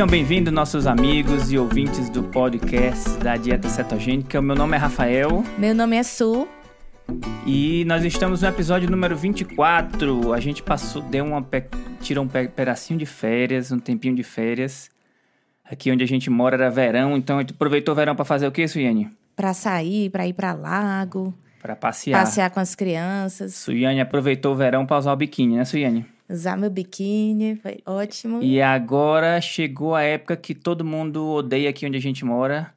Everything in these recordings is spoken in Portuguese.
Sejam bem-vindos, nossos amigos e ouvintes do podcast da Dieta Cetogênica. O meu nome é Rafael. Meu nome é Su. E nós estamos no episódio número 24. A gente passou, deu uma, tirou um pedacinho de férias, um tempinho de férias. Aqui onde a gente mora era verão, então a gente aproveitou o verão para fazer o que, Suiane? Para sair, para ir para lago. Para passear. Passear com as crianças. Suiane aproveitou o verão para usar o biquíni, né, Suiane? Usar meu biquíni, foi ótimo. E agora chegou a época que todo mundo odeia aqui onde a gente mora.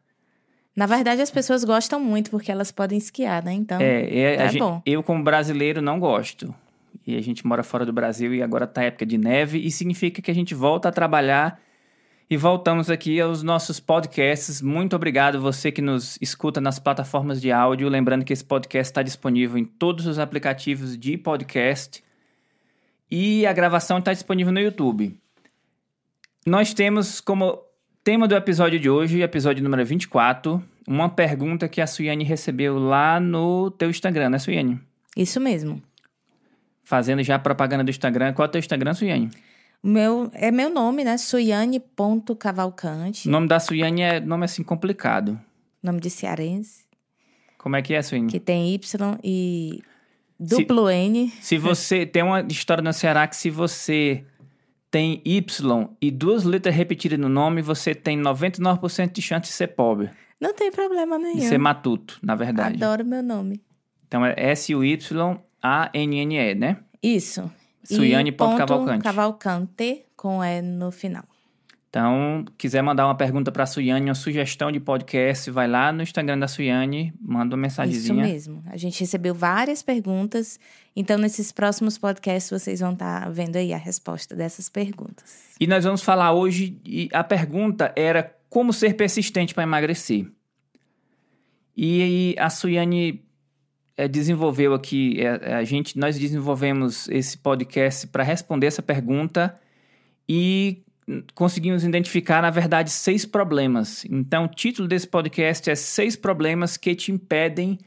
Na verdade, as pessoas gostam muito porque elas podem esquiar, né? Então, é, é, é gente, bom. Eu, como brasileiro, não gosto. E a gente mora fora do Brasil e agora tá época de neve. E significa que a gente volta a trabalhar e voltamos aqui aos nossos podcasts. Muito obrigado você que nos escuta nas plataformas de áudio. Lembrando que esse podcast está disponível em todos os aplicativos de podcast e a gravação está disponível no YouTube. Nós temos como tema do episódio de hoje, episódio número 24, uma pergunta que a Suiane recebeu lá no teu Instagram, né, Suiane? Isso mesmo. Fazendo já propaganda do Instagram. Qual é o teu Instagram, Suiane? Meu, é meu nome, né? Suiane.cavalcante. O nome da Suiane é nome assim complicado. Nome de cearense. Como é que é, Suiane? Que tem Y e Duplo se, N. Se você. Tem uma história no Ceará que se você tem Y e duas letras repetidas no nome, você tem 99% de chance de ser pobre. Não tem problema nenhum. De ser matuto, na verdade. Adoro meu nome. Então é S-U-Y-A-N-N-E, né? Isso. Suiane Cavalcante. Cavalcante com E no final. Então, quiser mandar uma pergunta para a Suiane, uma sugestão de podcast, vai lá no Instagram da Suiane, manda uma mensagenzinha. Isso mesmo. A gente recebeu várias perguntas, então nesses próximos podcasts vocês vão estar tá vendo aí a resposta dessas perguntas. E nós vamos falar hoje, a pergunta era como ser persistente para emagrecer. E a Suiane é, desenvolveu aqui, é, a gente, nós desenvolvemos esse podcast para responder essa pergunta e conseguimos identificar, na verdade, seis problemas. Então, o título desse podcast é Seis Problemas que te impedem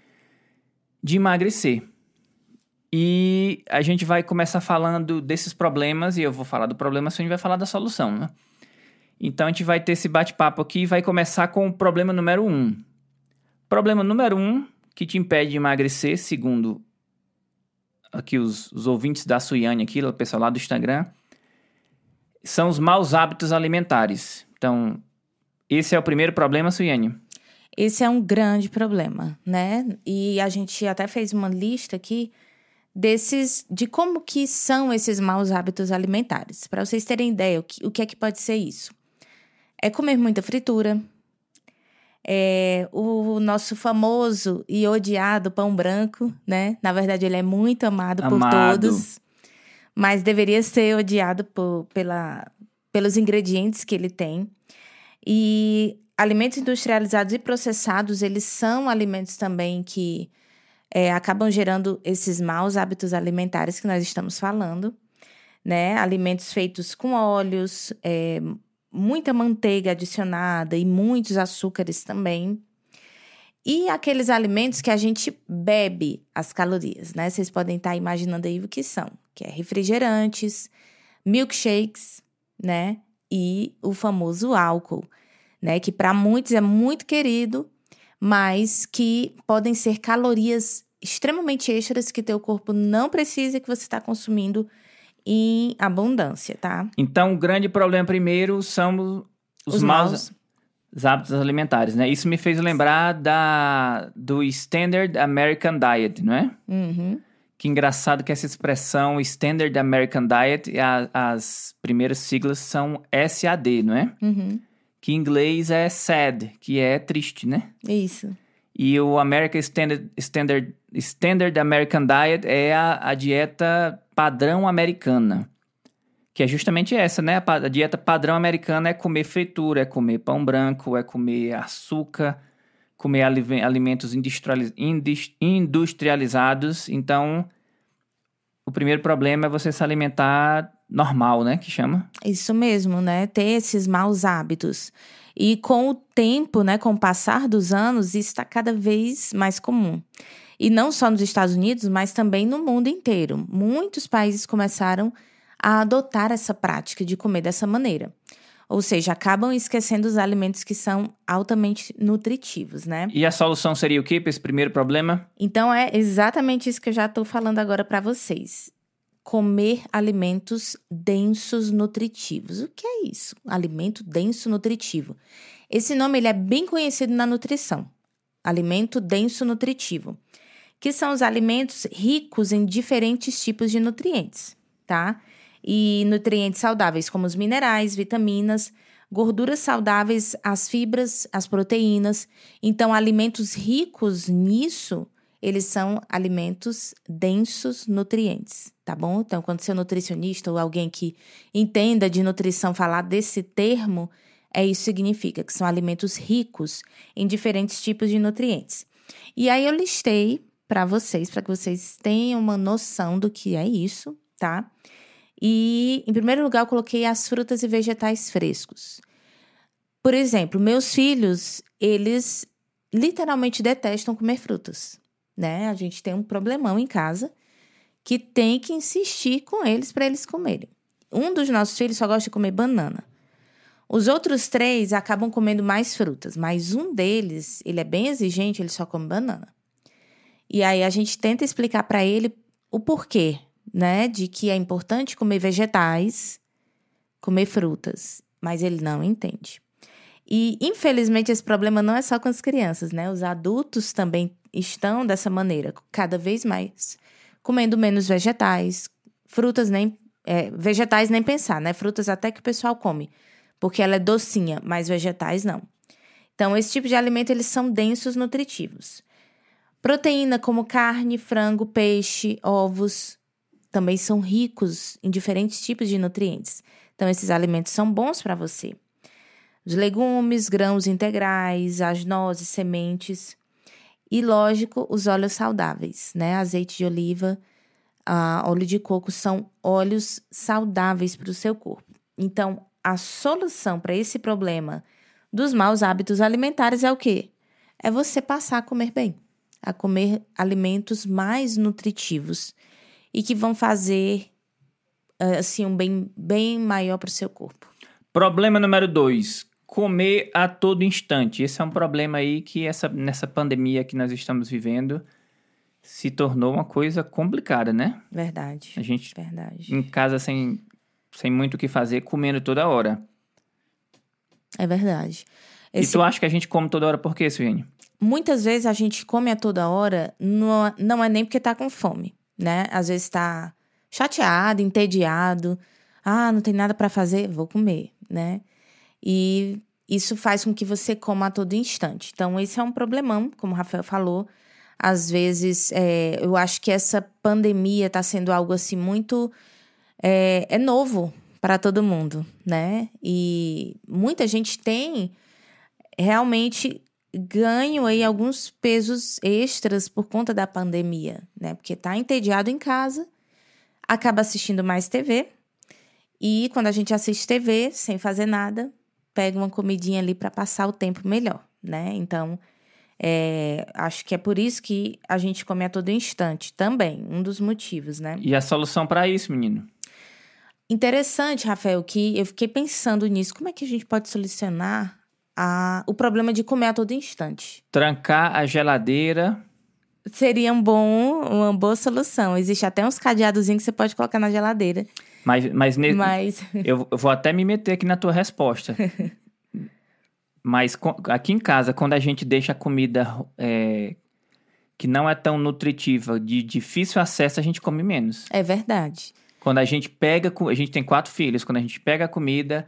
de emagrecer. E a gente vai começar falando desses problemas, e eu vou falar do problema, a gente vai falar da solução, né? Então, a gente vai ter esse bate-papo aqui e vai começar com o problema número um. Problema número um que te impede de emagrecer, segundo aqui os, os ouvintes da Suiane aqui, o pessoal lá do Instagram, são os maus hábitos alimentares. Então, esse é o primeiro problema, Suiane? Esse é um grande problema, né? E a gente até fez uma lista aqui desses de como que são esses maus hábitos alimentares. Para vocês terem ideia, o que, o que é que pode ser isso? É comer muita fritura, é o nosso famoso e odiado pão branco, né? Na verdade, ele é muito amado, amado. por todos mas deveria ser odiado por, pela, pelos ingredientes que ele tem. E alimentos industrializados e processados, eles são alimentos também que é, acabam gerando esses maus hábitos alimentares que nós estamos falando, né? Alimentos feitos com óleos, é, muita manteiga adicionada e muitos açúcares também. E aqueles alimentos que a gente bebe as calorias, né? Vocês podem estar imaginando aí o que são que é refrigerantes, milkshakes, né? E o famoso álcool, né? Que para muitos é muito querido, mas que podem ser calorias extremamente extras que teu corpo não precisa e que você está consumindo em abundância, tá? Então, o grande problema primeiro são os, os maus, maus hábitos alimentares, né? Isso me fez lembrar da do Standard American Diet, não é? Uhum. Que engraçado que essa expressão Standard American Diet, a, as primeiras siglas são SAD, não é? Uhum. Que em inglês é sad, que é triste, né? Isso. E o American Standard, Standard, Standard American Diet é a, a dieta padrão americana. Que é justamente essa, né? A, a dieta padrão americana é comer fritura, é comer pão branco, é comer açúcar, comer alimentos industrializados. Então, o primeiro problema é você se alimentar normal, né? Que chama? Isso mesmo, né? Ter esses maus hábitos. E com o tempo, né, com o passar dos anos, isso está cada vez mais comum. E não só nos Estados Unidos, mas também no mundo inteiro. Muitos países começaram a adotar essa prática de comer dessa maneira. Ou seja, acabam esquecendo os alimentos que são altamente nutritivos, né? E a solução seria o quê para esse primeiro problema? Então é exatamente isso que eu já estou falando agora para vocês. Comer alimentos densos nutritivos. O que é isso? Alimento denso nutritivo. Esse nome ele é bem conhecido na nutrição. Alimento denso nutritivo, que são os alimentos ricos em diferentes tipos de nutrientes, tá? E nutrientes saudáveis, como os minerais, vitaminas, gorduras saudáveis, as fibras, as proteínas. Então, alimentos ricos nisso, eles são alimentos densos nutrientes, tá bom? Então, quando seu nutricionista ou alguém que entenda de nutrição falar desse termo, é isso significa que são alimentos ricos em diferentes tipos de nutrientes. E aí eu listei para vocês, para que vocês tenham uma noção do que é isso, tá? E, em primeiro lugar, eu coloquei as frutas e vegetais frescos. Por exemplo, meus filhos, eles literalmente detestam comer frutas, né? A gente tem um problemão em casa que tem que insistir com eles para eles comerem. Um dos nossos filhos só gosta de comer banana. Os outros três acabam comendo mais frutas, mas um deles, ele é bem exigente, ele só come banana. E aí a gente tenta explicar para ele o porquê né, de que é importante comer vegetais, comer frutas, mas ele não entende. E infelizmente esse problema não é só com as crianças, né? Os adultos também estão dessa maneira, cada vez mais comendo menos vegetais, frutas nem é, vegetais nem pensar, né? Frutas até que o pessoal come, porque ela é docinha, mas vegetais não. Então esse tipo de alimento eles são densos nutritivos. Proteína como carne, frango, peixe, ovos, também são ricos em diferentes tipos de nutrientes. Então, esses alimentos são bons para você. Os legumes, grãos integrais, as nozes, sementes. E, lógico, os óleos saudáveis, né? Azeite de oliva, óleo de coco são óleos saudáveis para o seu corpo. Então, a solução para esse problema dos maus hábitos alimentares é o quê? É você passar a comer bem, a comer alimentos mais nutritivos e que vão fazer eh, assim um bem, bem maior para o seu corpo. Problema número dois: comer a todo instante. Esse é um problema aí que essa, nessa pandemia que nós estamos vivendo se tornou uma coisa complicada, né? Verdade. A gente verdade. em casa sem, sem muito o que fazer, comendo toda hora. É verdade. Esse... E tu acha que a gente come toda hora por quê, Suene? Muitas vezes a gente come a toda hora, não, não é nem porque tá com fome né? Às vezes está chateado, entediado. Ah, não tem nada para fazer, vou comer, né? E isso faz com que você coma a todo instante. Então, esse é um problemão, como o Rafael falou. Às vezes, é, eu acho que essa pandemia está sendo algo assim muito. É, é novo para todo mundo, né? E muita gente tem realmente ganho aí alguns pesos extras por conta da pandemia, né? Porque tá entediado em casa, acaba assistindo mais TV. E quando a gente assiste TV sem fazer nada, pega uma comidinha ali para passar o tempo melhor, né? Então, é, acho que é por isso que a gente come a todo instante também, um dos motivos, né? E a solução para isso, menino? Interessante, Rafael, que eu fiquei pensando nisso. Como é que a gente pode solucionar a, o problema de comer a todo instante. Trancar a geladeira. Seria um bom, uma boa solução. Existe até uns cadeadozinhos que você pode colocar na geladeira. Mas, mas, ne... mas... Eu, eu vou até me meter aqui na tua resposta. mas aqui em casa, quando a gente deixa a comida é, que não é tão nutritiva, de difícil acesso, a gente come menos. É verdade. Quando a gente pega, a gente tem quatro filhos, quando a gente pega a comida,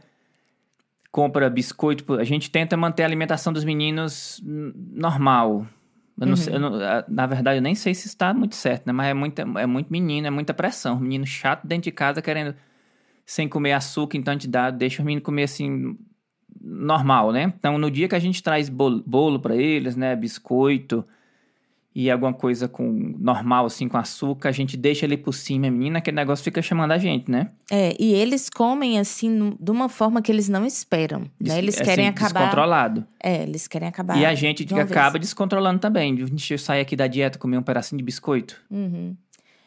compra biscoito. A gente tenta manter a alimentação dos meninos normal. Uhum. sei, não, na verdade, eu nem sei se está muito certo, né? Mas é, muita, é muito menino, é muita pressão. Menino chato dentro de casa querendo sem comer açúcar, então a gente dá, deixa o menino comer assim, normal, né? Então, no dia que a gente traz bolo, bolo para eles, né? Biscoito, e alguma coisa com normal, assim, com açúcar, a gente deixa ali por cima, menina, aquele negócio fica chamando a gente, né? É, e eles comem, assim, de uma forma que eles não esperam, né? Eles assim, querem acabar... Descontrolado. É, eles querem acabar E a gente de acaba vez. descontrolando também. A gente sai aqui da dieta, comer um pedacinho de biscoito. Uhum.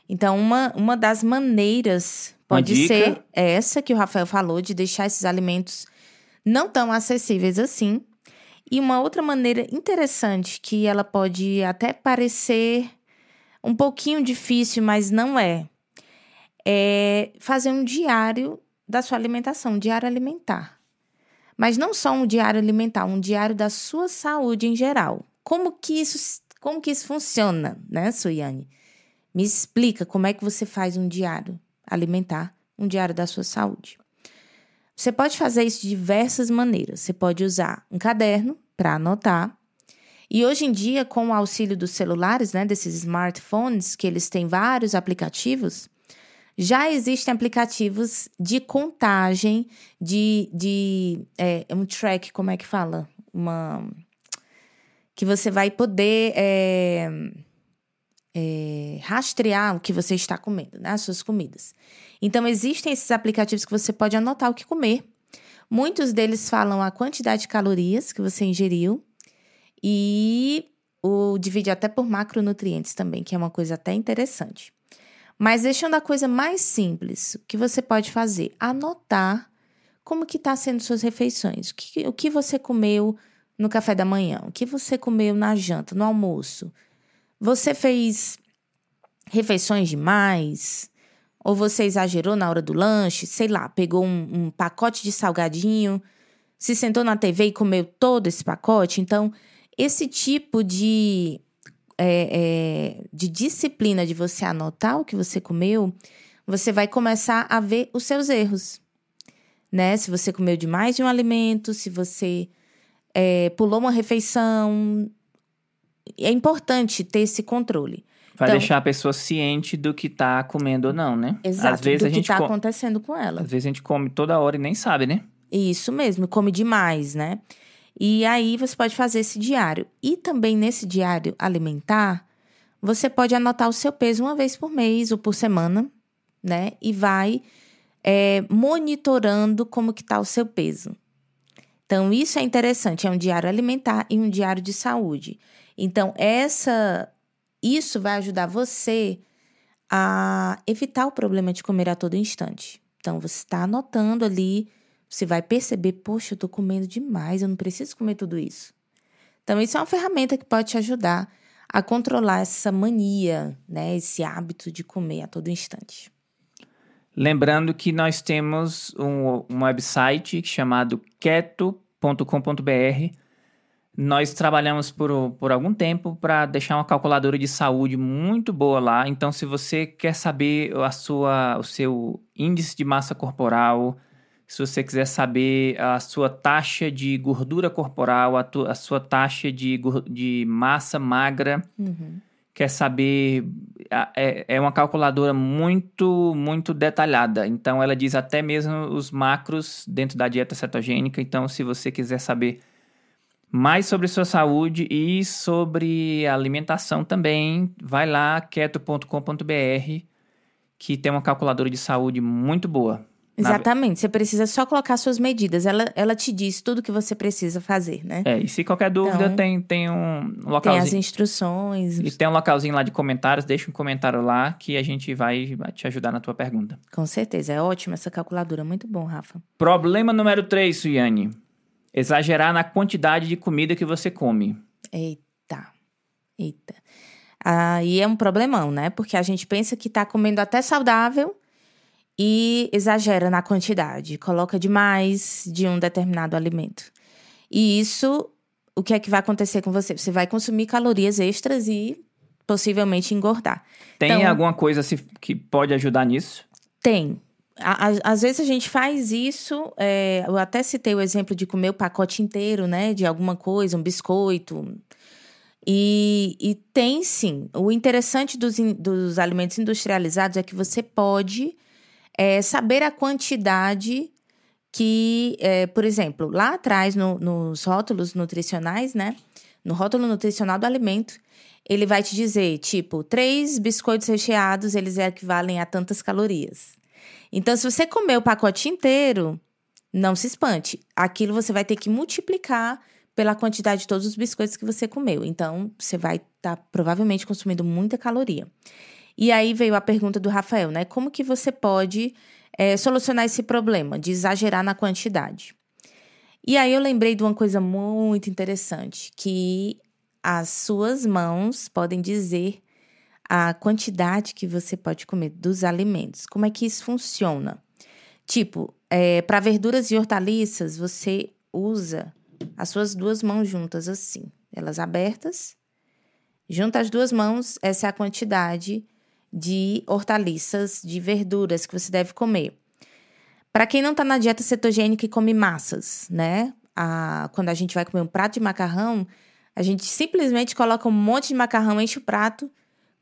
Então, uma, uma das maneiras pode ser essa que o Rafael falou, de deixar esses alimentos não tão acessíveis assim. E uma outra maneira interessante que ela pode até parecer um pouquinho difícil, mas não é, é fazer um diário da sua alimentação, um diário alimentar. Mas não só um diário alimentar, um diário da sua saúde em geral. Como que isso, como que isso funciona, né, Suiane? Me explica como é que você faz um diário alimentar, um diário da sua saúde. Você pode fazer isso de diversas maneiras. Você pode usar um caderno para anotar. E hoje em dia, com o auxílio dos celulares, né, desses smartphones, que eles têm vários aplicativos, já existem aplicativos de contagem, de, de é, um track, como é que fala? Uma. Que você vai poder é, é, rastrear o que você está comendo, né? As suas comidas. Então, existem esses aplicativos que você pode anotar o que comer. Muitos deles falam a quantidade de calorias que você ingeriu e o divide até por macronutrientes também, que é uma coisa até interessante. Mas deixando a coisa mais simples, o que você pode fazer? Anotar como que está sendo suas refeições. O que, o que você comeu no café da manhã? O que você comeu na janta, no almoço? Você fez refeições demais? Ou você exagerou na hora do lanche? Sei lá, pegou um, um pacote de salgadinho, se sentou na TV e comeu todo esse pacote? Então, esse tipo de é, é, de disciplina de você anotar o que você comeu, você vai começar a ver os seus erros. Né? Se você comeu demais de um alimento, se você é, pulou uma refeição. É importante ter esse controle. Vai então, deixar a pessoa ciente do que está comendo ou não, né? Exato, Às vezes do a gente que está acontecendo com ela. Às vezes a gente come toda hora e nem sabe, né? Isso mesmo, come demais, né? E aí você pode fazer esse diário. E também nesse diário alimentar, você pode anotar o seu peso uma vez por mês ou por semana, né? E vai é, monitorando como que está o seu peso. Então, isso é interessante. É um diário alimentar e um diário de saúde. Então, essa, isso vai ajudar você a evitar o problema de comer a todo instante. Então, você está anotando ali você vai perceber, poxa, eu tô comendo demais, eu não preciso comer tudo isso. Então, isso é uma ferramenta que pode te ajudar a controlar essa mania, né, esse hábito de comer a todo instante. Lembrando que nós temos um, um website chamado keto.com.br. Nós trabalhamos por, por algum tempo para deixar uma calculadora de saúde muito boa lá. Então, se você quer saber a sua, o seu índice de massa corporal, se você quiser saber a sua taxa de gordura corporal, a, tu, a sua taxa de, de massa magra, uhum. quer saber. É, é uma calculadora muito, muito detalhada. Então, ela diz até mesmo os macros dentro da dieta cetogênica. Então, se você quiser saber mais sobre sua saúde e sobre alimentação também, vai lá, keto.com.br, que tem uma calculadora de saúde muito boa. Exatamente. Você precisa só colocar suas medidas. Ela, ela te diz tudo que você precisa fazer, né? É, e se qualquer dúvida, então, tem, tem um localzinho. Tem as instruções. E tem um localzinho lá de comentários. Deixa um comentário lá que a gente vai te ajudar na tua pergunta. Com certeza. É ótima essa calculadora. Muito bom, Rafa. Problema número 3, Suiane. Exagerar na quantidade de comida que você come. Eita. Eita. Aí é um problemão, né? Porque a gente pensa que tá comendo até saudável e exagera na quantidade, coloca demais de um determinado alimento. E isso, o que é que vai acontecer com você? Você vai consumir calorias extras e possivelmente engordar. Tem então, alguma coisa que pode ajudar nisso? Tem. Às vezes a gente faz isso, é, eu até citei o exemplo de comer o pacote inteiro, né, de alguma coisa, um biscoito. E, e tem sim. O interessante dos, dos alimentos industrializados é que você pode é saber a quantidade que, é, por exemplo, lá atrás no, nos rótulos nutricionais, né? No rótulo nutricional do alimento, ele vai te dizer, tipo, três biscoitos recheados, eles equivalem a tantas calorias. Então, se você comer o pacote inteiro, não se espante. Aquilo você vai ter que multiplicar pela quantidade de todos os biscoitos que você comeu. Então, você vai estar tá, provavelmente consumindo muita caloria. E aí veio a pergunta do Rafael, né? Como que você pode é, solucionar esse problema de exagerar na quantidade? E aí eu lembrei de uma coisa muito interessante, que as suas mãos podem dizer a quantidade que você pode comer dos alimentos. Como é que isso funciona? Tipo, é, para verduras e hortaliças, você usa as suas duas mãos juntas assim, elas abertas. Junta as duas mãos, essa é a quantidade de hortaliças, de verduras que você deve comer. Para quem não está na dieta cetogênica e come massas, né? A, quando a gente vai comer um prato de macarrão, a gente simplesmente coloca um monte de macarrão, enche o prato,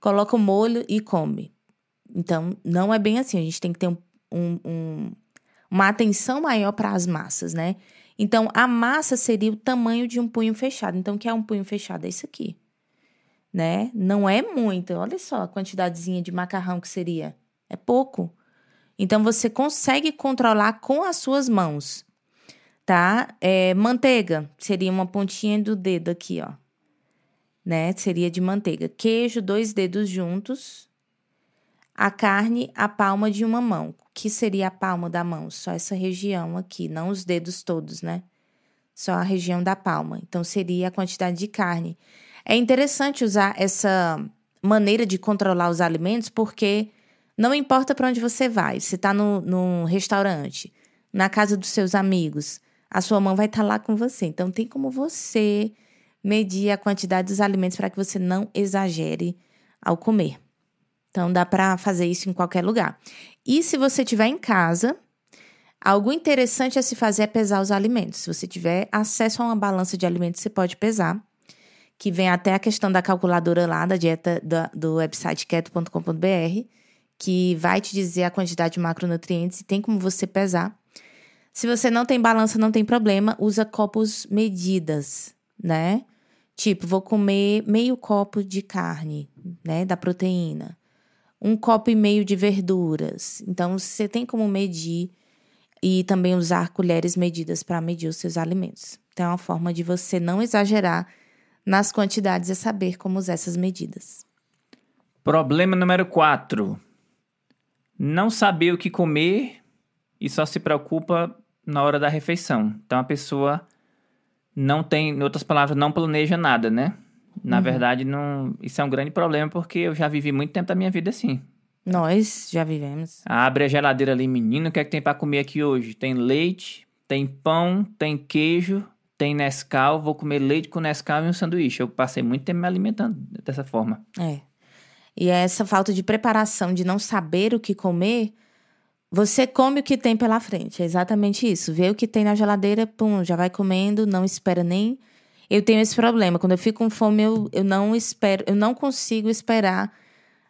coloca o molho e come. Então, não é bem assim. A gente tem que ter um, um, um, uma atenção maior para as massas, né? Então, a massa seria o tamanho de um punho fechado. Então, o que é um punho fechado? É isso aqui, né? Não é muito. Olha só a quantidadezinha de macarrão que seria. É pouco. Então, você consegue controlar com as suas mãos, tá? É, manteiga seria uma pontinha do dedo aqui, ó. Né? Seria de manteiga. Queijo, dois dedos juntos. A carne, a palma de uma mão que seria a palma da mão? Só essa região aqui, não os dedos todos, né? Só a região da palma. Então, seria a quantidade de carne. É interessante usar essa maneira de controlar os alimentos, porque não importa para onde você vai, se está no, num restaurante, na casa dos seus amigos, a sua mão vai estar tá lá com você. Então, tem como você medir a quantidade dos alimentos para que você não exagere ao comer. Então, dá para fazer isso em qualquer lugar. E se você estiver em casa, algo interessante a se fazer é pesar os alimentos. Se você tiver acesso a uma balança de alimentos, você pode pesar. Que vem até a questão da calculadora lá da dieta do, website keto.com.br, que vai te dizer a quantidade de macronutrientes e tem como você pesar. Se você não tem balança, não tem problema, usa copos medidas, né? Tipo, vou comer meio copo de carne, né, da proteína um copo e meio de verduras. Então, você tem como medir e também usar colheres medidas para medir os seus alimentos. Então, é uma forma de você não exagerar nas quantidades e saber como usar essas medidas. Problema número 4. Não saber o que comer e só se preocupa na hora da refeição. Então, a pessoa não tem, em outras palavras, não planeja nada, né? Na uhum. verdade, não, isso é um grande problema porque eu já vivi muito tempo da minha vida assim. Nós já vivemos. Abre a geladeira ali, menino, o que é que tem para comer aqui hoje? Tem leite, tem pão, tem queijo, tem Nescau, vou comer leite com Nescau e um sanduíche. Eu passei muito tempo me alimentando dessa forma. É. E essa falta de preparação, de não saber o que comer, você come o que tem pela frente. É exatamente isso. Vê o que tem na geladeira, pum, já vai comendo, não espera nem eu tenho esse problema. Quando eu fico com fome, eu, eu não espero, eu não consigo esperar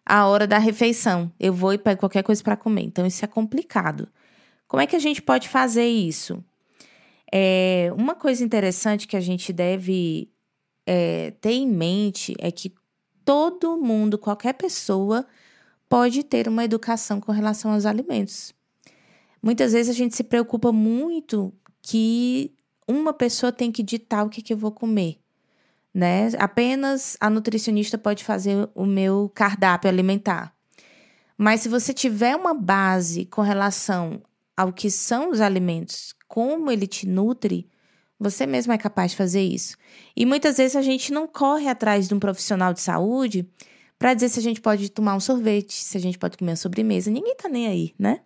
a hora da refeição. Eu vou e pego qualquer coisa para comer. Então, isso é complicado. Como é que a gente pode fazer isso? É, uma coisa interessante que a gente deve é, ter em mente é que todo mundo, qualquer pessoa, pode ter uma educação com relação aos alimentos. Muitas vezes a gente se preocupa muito que uma pessoa tem que ditar o que, que eu vou comer. Né? Apenas a nutricionista pode fazer o meu cardápio alimentar. Mas se você tiver uma base com relação ao que são os alimentos, como ele te nutre, você mesmo é capaz de fazer isso. E muitas vezes a gente não corre atrás de um profissional de saúde para dizer se a gente pode tomar um sorvete, se a gente pode comer uma sobremesa. Ninguém tá nem aí, né?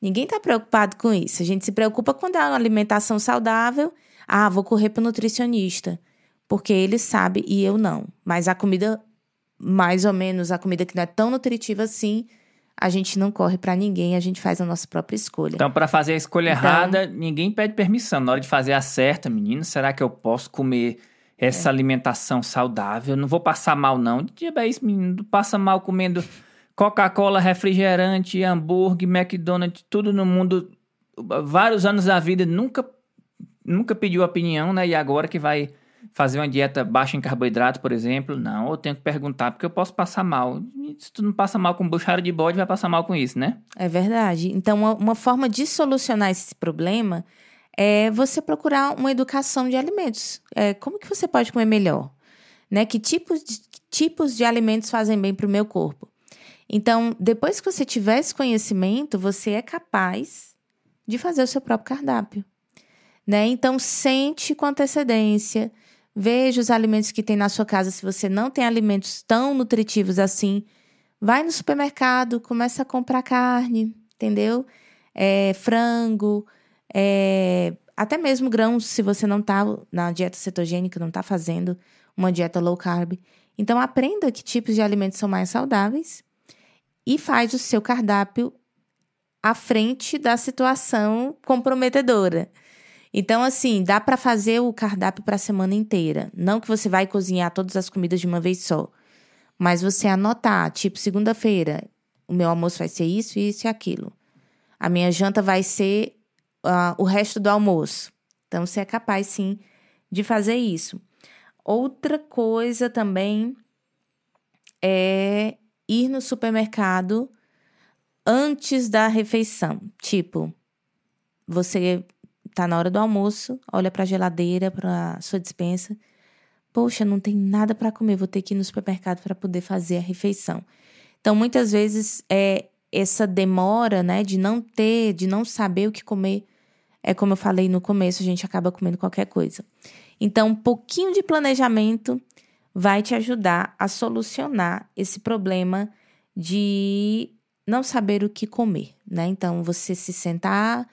Ninguém está preocupado com isso. A gente se preocupa quando é uma alimentação saudável. Ah, vou correr para o nutricionista, porque ele sabe e eu não. Mas a comida, mais ou menos, a comida que não é tão nutritiva assim, a gente não corre para ninguém, a gente faz a nossa própria escolha. Então, para fazer a escolha então, errada, ninguém pede permissão. Na hora de fazer a certa, menino, será que eu posso comer essa é. alimentação saudável? Não vou passar mal, não. Isso, menino? Passa mal comendo Coca-Cola, refrigerante, hambúrguer, McDonald's, tudo no mundo, vários anos da vida, nunca, nunca pediu opinião, né? E agora que vai fazer uma dieta baixa em carboidrato, por exemplo, não, eu tenho que perguntar, porque eu posso passar mal. Se tu não passa mal com buchara de bode, vai passar mal com isso, né? É verdade. Então, uma, uma forma de solucionar esse problema é você procurar uma educação de alimentos. É, como que você pode comer melhor? Né? Que tipos de, que tipos de alimentos fazem bem para o meu corpo? Então, depois que você tiver esse conhecimento, você é capaz de fazer o seu próprio cardápio. né? Então sente com antecedência, veja os alimentos que tem na sua casa. Se você não tem alimentos tão nutritivos assim, vai no supermercado, começa a comprar carne, entendeu? É, frango, é, até mesmo grãos, se você não está na dieta cetogênica, não está fazendo uma dieta low carb. Então aprenda que tipos de alimentos são mais saudáveis e faz o seu cardápio à frente da situação comprometedora. Então, assim, dá para fazer o cardápio para a semana inteira. Não que você vai cozinhar todas as comidas de uma vez só, mas você anotar, tipo, segunda-feira, o meu almoço vai ser isso, isso e aquilo. A minha janta vai ser uh, o resto do almoço. Então, você é capaz, sim, de fazer isso. Outra coisa também é ir no supermercado antes da refeição. Tipo, você tá na hora do almoço, olha para a geladeira, para sua dispensa. Poxa, não tem nada para comer, vou ter que ir no supermercado para poder fazer a refeição. Então, muitas vezes é essa demora, né, de não ter, de não saber o que comer, é como eu falei no começo, a gente acaba comendo qualquer coisa. Então, um pouquinho de planejamento vai te ajudar a solucionar esse problema de não saber o que comer, né? Então, você se sentar,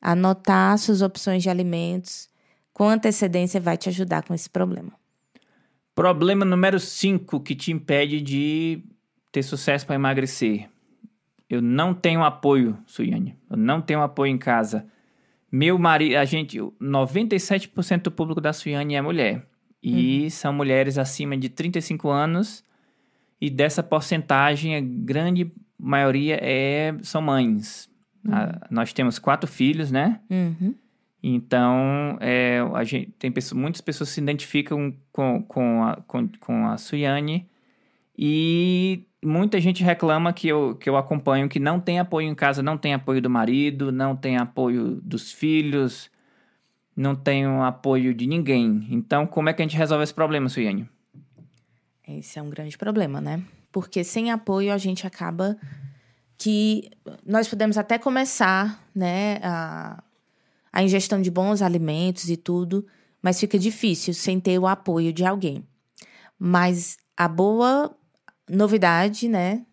anotar suas opções de alimentos com antecedência vai te ajudar com esse problema. Problema número 5 que te impede de ter sucesso para emagrecer. Eu não tenho apoio, Suiane. Eu não tenho apoio em casa. Meu marido, a gente, 97% do público da Suiane é mulher. E uhum. são mulheres acima de 35 anos. E dessa porcentagem, a grande maioria é, são mães. Uhum. A, nós temos quatro filhos, né? Uhum. Então, é, a gente, tem pessoas, muitas pessoas se identificam com, com, a, com, com a Suiane e muita gente reclama que eu, que eu acompanho que não tem apoio em casa, não tem apoio do marido, não tem apoio dos filhos, não tem apoio de ninguém. Então, como é que a gente resolve esse problema, Suiane? Esse é um grande problema, né? Porque sem apoio a gente acaba que nós podemos até começar, né, a, a ingestão de bons alimentos e tudo, mas fica difícil sem ter o apoio de alguém. Mas a boa novidade, né,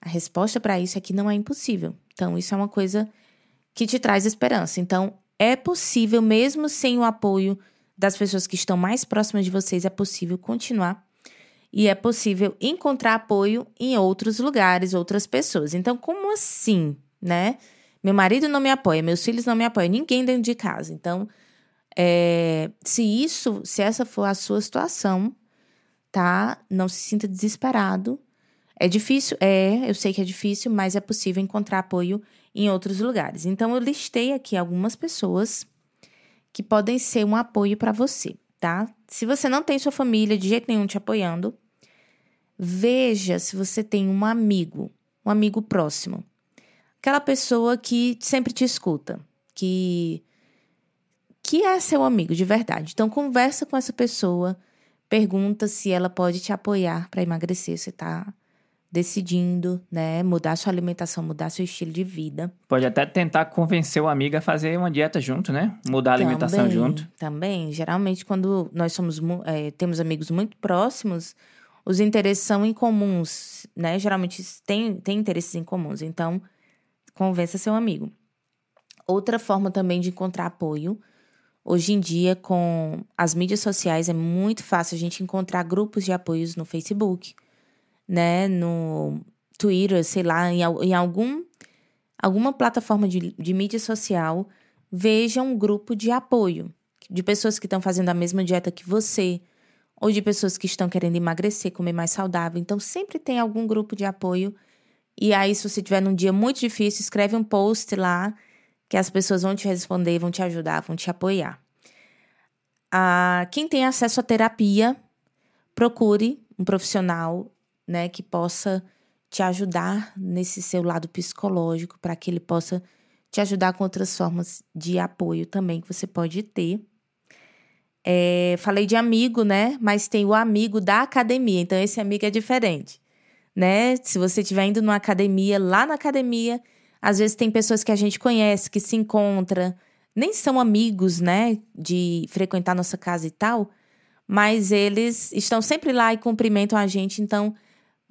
a resposta para isso é que não é impossível. Então, isso é uma coisa que te traz esperança. Então, é possível, mesmo sem o apoio das pessoas que estão mais próximas de vocês, é possível continuar e é possível encontrar apoio em outros lugares, outras pessoas. Então, como assim, né? Meu marido não me apoia, meus filhos não me apoiam, ninguém dentro de casa. Então, é, se isso, se essa for a sua situação, tá? Não se sinta desesperado. É difícil, é, eu sei que é difícil, mas é possível encontrar apoio em outros lugares. Então, eu listei aqui algumas pessoas que podem ser um apoio para você, tá? Se você não tem sua família de jeito nenhum te apoiando, veja se você tem um amigo, um amigo próximo. Aquela pessoa que sempre te escuta, que que é seu amigo de verdade. Então conversa com essa pessoa, pergunta se ela pode te apoiar para emagrecer, você tá decidindo, né, mudar sua alimentação, mudar seu estilo de vida. Pode até tentar convencer o amigo a fazer uma dieta junto, né? Mudar a também, alimentação junto. Também, geralmente quando nós somos é, temos amigos muito próximos, os interesses são incomuns, né? Geralmente tem, tem interesses em comuns, então convença seu amigo. Outra forma também de encontrar apoio, hoje em dia com as mídias sociais é muito fácil a gente encontrar grupos de apoios no Facebook, né, no Twitter, sei lá, em, em algum alguma plataforma de, de mídia social, veja um grupo de apoio de pessoas que estão fazendo a mesma dieta que você, ou de pessoas que estão querendo emagrecer, comer mais saudável. Então, sempre tem algum grupo de apoio. E aí, se você tiver num dia muito difícil, escreve um post lá que as pessoas vão te responder, vão te ajudar, vão te apoiar. Ah, quem tem acesso à terapia, procure um profissional né, que possa te ajudar nesse seu lado psicológico, para que ele possa te ajudar com outras formas de apoio também que você pode ter. É, falei de amigo, né? Mas tem o amigo da academia, então esse amigo é diferente, né? Se você estiver indo numa academia, lá na academia, às vezes tem pessoas que a gente conhece, que se encontra, nem são amigos, né, de frequentar nossa casa e tal, mas eles estão sempre lá e cumprimentam a gente, então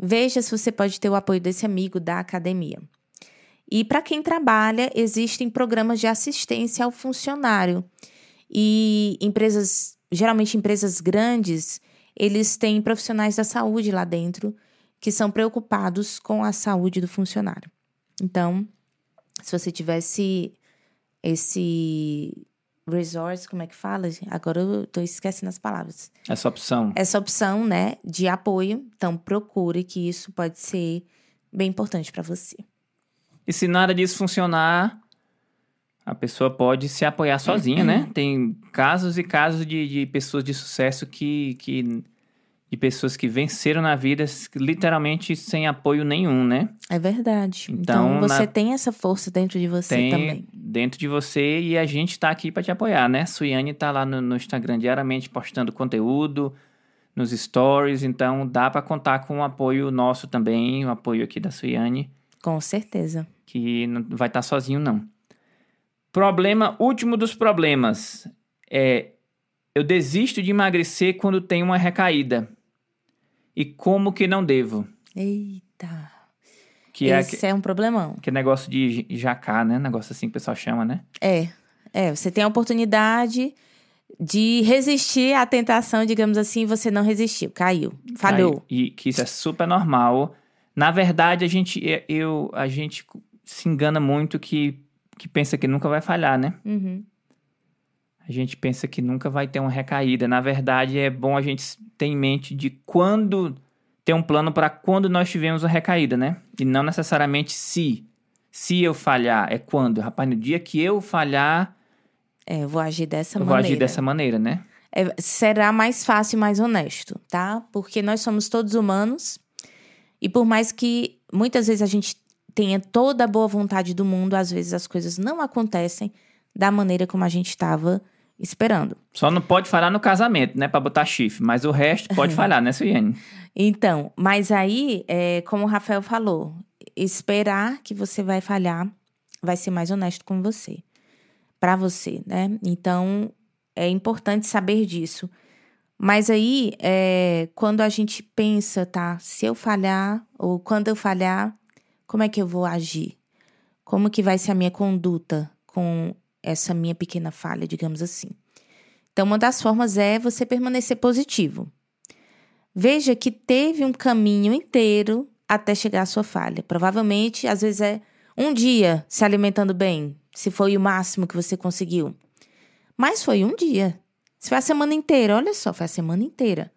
veja se você pode ter o apoio desse amigo da academia. E para quem trabalha, existem programas de assistência ao funcionário. E empresas, geralmente empresas grandes, eles têm profissionais da saúde lá dentro que são preocupados com a saúde do funcionário. Então, se você tivesse esse resource, como é que fala? Agora eu tô esquecendo as palavras. Essa opção. Essa opção, né, de apoio. Então, procure que isso pode ser bem importante para você. E se nada disso funcionar, a pessoa pode se apoiar sozinha, né? Tem casos e casos de, de pessoas de sucesso que, que de pessoas que venceram na vida literalmente sem apoio nenhum, né? É verdade. Então, então você na... tem essa força dentro de você tem também. Dentro de você e a gente está aqui para te apoiar, né? Suiane está lá no, no, Instagram diariamente postando conteúdo, nos stories, então dá para contar com o apoio nosso também, o apoio aqui da Suiane. Com certeza. Que não vai estar tá sozinho, não. Problema, último dos problemas. É, eu desisto de emagrecer quando tenho uma recaída e como que não devo. Eita. Que é Esse é, é um problemão. Que negócio de jacar, né? Negócio assim que o pessoal chama, né? É. É, você tem a oportunidade de resistir à tentação, digamos assim, você não resistiu, caiu, falhou. E que isso é super normal. Na verdade, a gente, eu, a gente se engana muito que, que pensa que nunca vai falhar, né? Uhum. A gente pensa que nunca vai ter uma recaída. Na verdade, é bom a gente ter em mente de quando ter um plano para quando nós tivemos a recaída, né? E não necessariamente se. Se eu falhar, é quando. Rapaz, no dia que eu falhar. É, eu vou agir dessa eu maneira. Vou agir dessa maneira, né? É, será mais fácil e mais honesto, tá? Porque nós somos todos humanos. E por mais que muitas vezes a gente tenha toda a boa vontade do mundo, às vezes as coisas não acontecem da maneira como a gente estava esperando. Só não pode falhar no casamento, né? Pra botar chifre. Mas o resto pode falhar, né, Suiane? Então, mas aí, é, como o Rafael falou, esperar que você vai falhar vai ser mais honesto com você. para você, né? Então, é importante saber disso. Mas aí, é, quando a gente pensa, tá? Se eu falhar, ou quando eu falhar, como é que eu vou agir? Como que vai ser a minha conduta com essa minha pequena falha, digamos assim. Então, uma das formas é você permanecer positivo. Veja que teve um caminho inteiro até chegar à sua falha. Provavelmente, às vezes, é um dia se alimentando bem, se foi o máximo que você conseguiu. Mas foi um dia. Se foi a semana inteira, olha só, foi a semana inteira.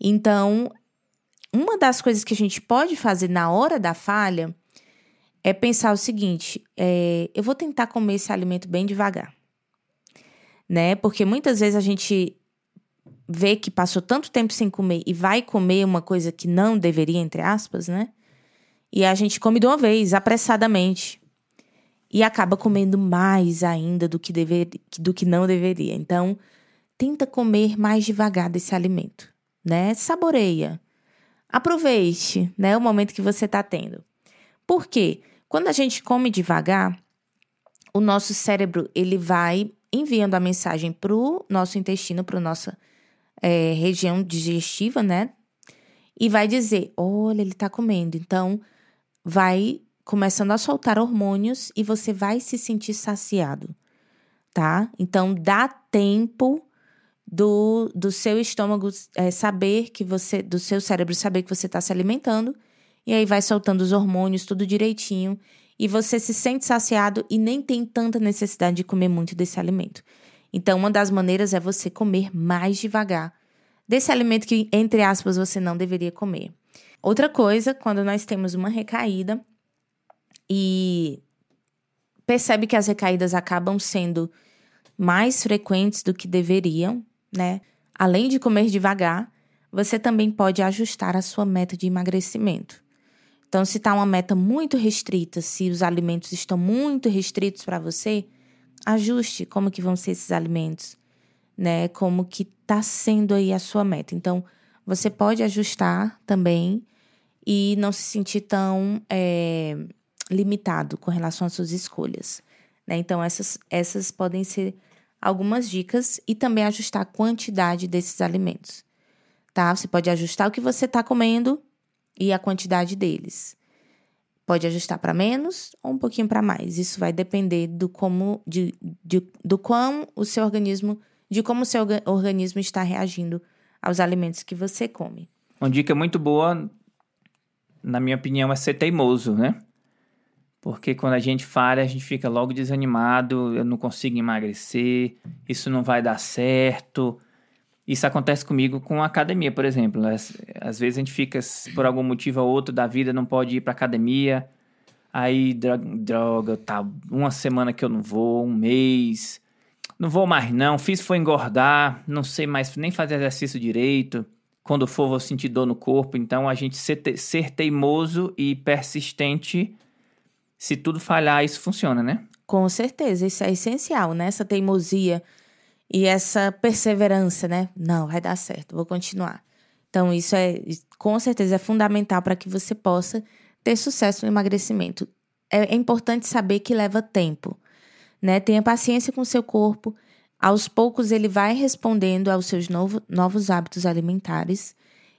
Então, uma das coisas que a gente pode fazer na hora da falha é pensar o seguinte: é, eu vou tentar comer esse alimento bem devagar. Né? Porque muitas vezes a gente vê que passou tanto tempo sem comer e vai comer uma coisa que não deveria, entre aspas, né? E a gente come de uma vez, apressadamente. E acaba comendo mais ainda do que, dever, do que não deveria. Então, tenta comer mais devagar desse alimento, né? Saboreia. Aproveite, né, o momento que você está tendo. Por quê? Quando a gente come devagar, o nosso cérebro ele vai enviando a mensagem para o nosso intestino, para nossa é, região digestiva, né? E vai dizer: olha, ele está comendo. Então, vai começando a soltar hormônios e você vai se sentir saciado, tá? Então, dá tempo do, do seu estômago é, saber que você, do seu cérebro saber que você está se alimentando e aí vai soltando os hormônios, tudo direitinho. E você se sente saciado e nem tem tanta necessidade de comer muito desse alimento. Então, uma das maneiras é você comer mais devagar desse alimento que, entre aspas, você não deveria comer. Outra coisa, quando nós temos uma recaída e percebe que as recaídas acabam sendo mais frequentes do que deveriam, né? Além de comer devagar, você também pode ajustar a sua meta de emagrecimento. Então, se está uma meta muito restrita, se os alimentos estão muito restritos para você, ajuste como que vão ser esses alimentos, né? Como que está sendo aí a sua meta. Então, você pode ajustar também e não se sentir tão é, limitado com relação às suas escolhas. Né? Então, essas, essas podem ser algumas dicas e também ajustar a quantidade desses alimentos. Tá? Você pode ajustar o que você está comendo e a quantidade deles. Pode ajustar para menos ou um pouquinho para mais. Isso vai depender do como, de, de, do quão o seu organismo, de como o seu organismo está reagindo aos alimentos que você come. Uma dica muito boa, na minha opinião, é ser teimoso, né? Porque quando a gente falha, a gente fica logo desanimado, eu não consigo emagrecer, isso não vai dar certo. Isso acontece comigo com a academia, por exemplo. Às, às vezes a gente fica, por algum motivo ou outro da vida, não pode ir para academia. Aí, droga, tá uma semana que eu não vou, um mês. Não vou mais não, fiz foi engordar, não sei mais nem fazer exercício direito. Quando for, vou sentir dor no corpo. Então, a gente ser, te, ser teimoso e persistente, se tudo falhar, isso funciona, né? Com certeza, isso é essencial, né? Essa teimosia e essa perseverança, né? Não, vai dar certo, vou continuar. Então, isso é, com certeza, é fundamental para que você possa ter sucesso no emagrecimento. É, é importante saber que leva tempo, né? Tenha paciência com seu corpo. Aos poucos, ele vai respondendo aos seus novo, novos hábitos alimentares.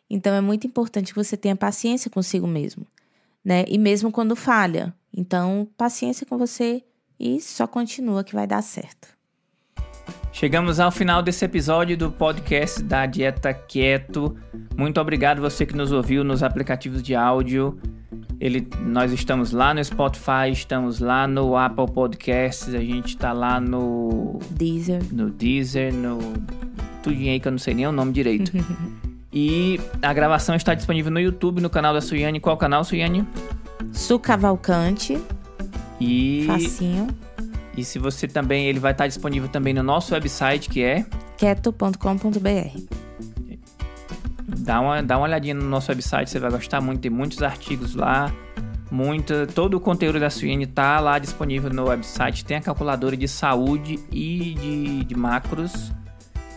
Então, é muito importante que você tenha paciência consigo mesmo, né? E mesmo quando falha. Então, paciência com você e só continua que vai dar certo. Chegamos ao final desse episódio do podcast da Dieta Quieto. Muito obrigado você que nos ouviu nos aplicativos de áudio. Ele, nós estamos lá no Spotify, estamos lá no Apple Podcasts, a gente está lá no Deezer, no Deezer, no tudinho aí que eu não sei nem o nome direito. e a gravação está disponível no YouTube, no canal da Suiane. Qual canal, Suiane? Su Cavalcante. E facinho. E se você também, ele vai estar disponível também no nosso website, que é keto.com.br. Dá uma, dá uma olhadinha no nosso website, você vai gostar muito, tem muitos artigos lá, muita, todo o conteúdo da Suine está lá disponível no website, tem a calculadora de saúde e de, de macros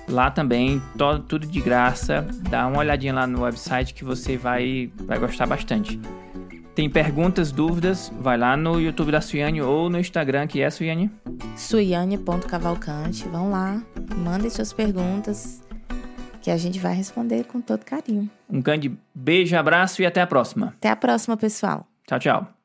lá também, todo, tudo de graça, dá uma olhadinha lá no website que você vai, vai gostar bastante. Tem perguntas, dúvidas, vai lá no YouTube da Suiane ou no Instagram, que é Suiane. Suiane.cavalcante. Vão lá, mandem suas perguntas, que a gente vai responder com todo carinho. Um grande beijo, abraço e até a próxima. Até a próxima, pessoal. Tchau, tchau.